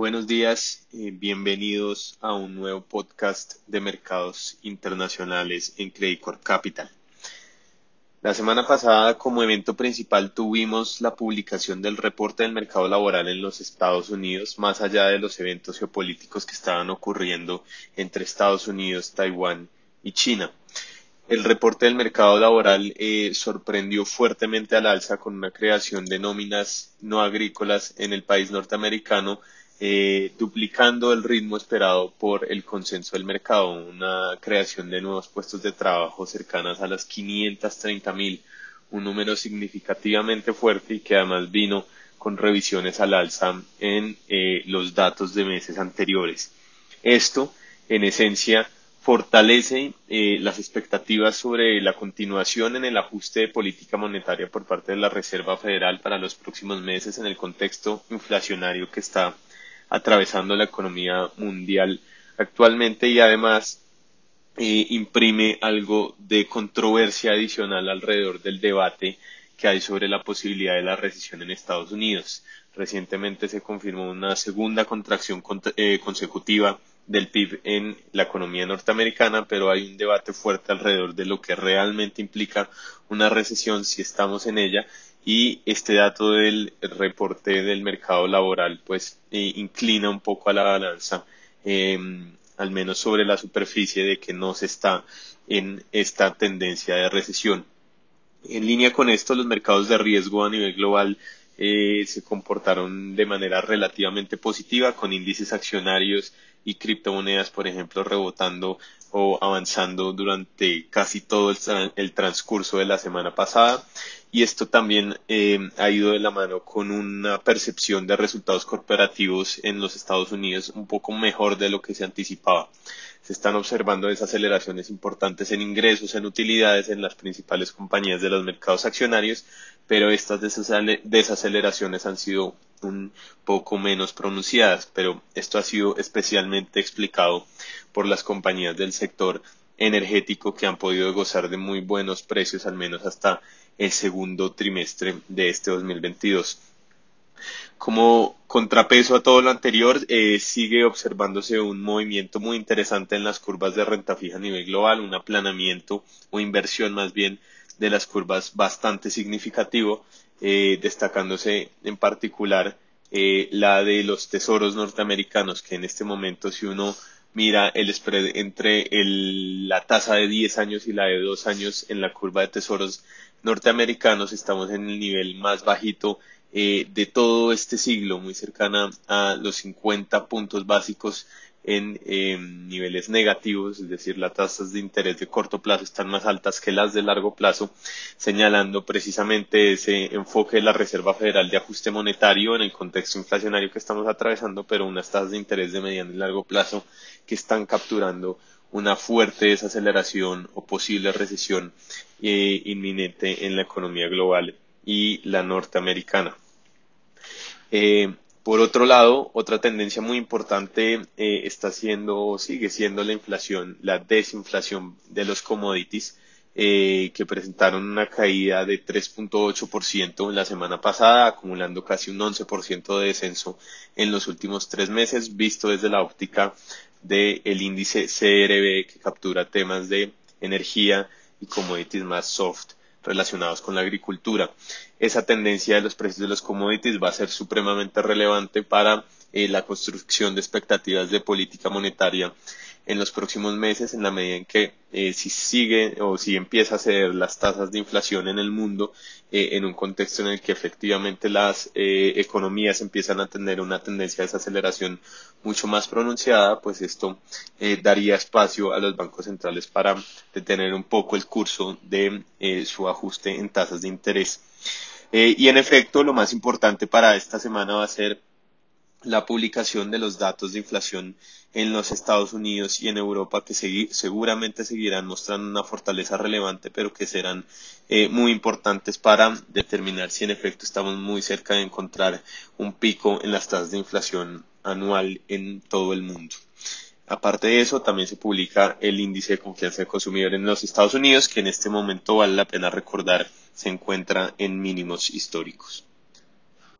Buenos días, eh, bienvenidos a un nuevo podcast de mercados internacionales en Credit Capital. La semana pasada, como evento principal, tuvimos la publicación del reporte del mercado laboral en los Estados Unidos, más allá de los eventos geopolíticos que estaban ocurriendo entre Estados Unidos, Taiwán y China. El reporte del mercado laboral eh, sorprendió fuertemente al alza con una creación de nóminas no agrícolas en el país norteamericano eh, duplicando el ritmo esperado por el consenso del mercado, una creación de nuevos puestos de trabajo cercanas a las 530 mil, un número significativamente fuerte y que además vino con revisiones al alza en eh, los datos de meses anteriores. Esto, en esencia, fortalece eh, las expectativas sobre la continuación en el ajuste de política monetaria por parte de la Reserva Federal para los próximos meses en el contexto inflacionario que está atravesando la economía mundial actualmente y además eh, imprime algo de controversia adicional alrededor del debate que hay sobre la posibilidad de la recesión en Estados Unidos. Recientemente se confirmó una segunda contracción eh, consecutiva del PIB en la economía norteamericana, pero hay un debate fuerte alrededor de lo que realmente implica una recesión si estamos en ella y este dato del reporte del mercado laboral pues eh, inclina un poco a la balanza em, al menos sobre la superficie de que no se está en esta tendencia de recesión. En línea con esto, los mercados de riesgo a nivel global eh, se comportaron de manera relativamente positiva, con índices accionarios y criptomonedas, por ejemplo, rebotando o avanzando durante casi todo el, transcurso de la semana pasada. Y esto también eh, ha ido de la mano con una percepción de resultados corporativos en los Estados Unidos un poco mejor de lo que se anticipaba. Se están observando desaceleraciones importantes en ingresos, en utilidades en las principales compañías de los mercados accionarios, pero estas desaceleraciones han sido un poco menos pronunciadas, pero esto ha sido especialmente explicado por las compañías del sector energético que han podido gozar de muy buenos precios al menos hasta el segundo trimestre de este 2022. Como contrapeso a todo lo anterior, eh, sigue observándose un movimiento muy interesante en las curvas de renta fija a nivel global, un aplanamiento o inversión más bien de las curvas bastante significativo, eh, destacándose en particular eh, la de los tesoros norteamericanos, que en este momento si uno mira el spread entre la tasa de 10 años y la de 2 años en la curva de tesoros norteamericanos, estamos en el nivel más bajito eh, de todo este siglo, muy cercana a los 50 puntos básicos en niveles negativos, es decir, las tasas de interés de corto plazo están más altas que las de largo plazo, señalando precisamente ese enfoque de la Reserva Federal de ajuste monetario en el contexto inflacionario que estamos atravesando, pero unas tasas de interés de mediano y largo plazo que están capturando una fuerte desaceleración o posible recesión eh, inminente en la economía global y la norteamericana. Eh, por otro lado, otra tendencia muy importante eh, está siendo, sigue siendo la inflación, la desinflación de los commodities, eh, que presentaron una caída de 3.8% en la semana pasada, acumulando casi un 11% de descenso en los últimos tres meses, visto desde la óptica del índice CRB que captura temas de energía y commodities más soft relacionados con la agricultura. Esa tendencia de los precios de los commodities va a ser supremamente relevante para eh, la construcción de expectativas de política monetaria en los próximos meses en la medida en que eh, si sigue o si empieza a ceder las tasas de inflación en el mundo eh, en un contexto en el que efectivamente las eh, economías empiezan a tener una tendencia de desaceleración mucho más pronunciada, pues esto daría espacio a los bancos centrales para detener un poco el curso de su ajuste en tasas de interés. y en efecto, lo más importante para esta semana va a ser la publicación de los datos de inflación en los Estados Unidos y en Europa que seguramente seguirán mostrando una fortaleza relevante pero que serán eh, muy importantes para determinar si en efecto estamos muy cerca de encontrar un pico en las tasas de inflación anual en todo el mundo. Aparte de eso, también se publica el índice de confianza del consumidor en los Estados Unidos, que en este momento vale la pena recordar se encuentra en mínimos históricos.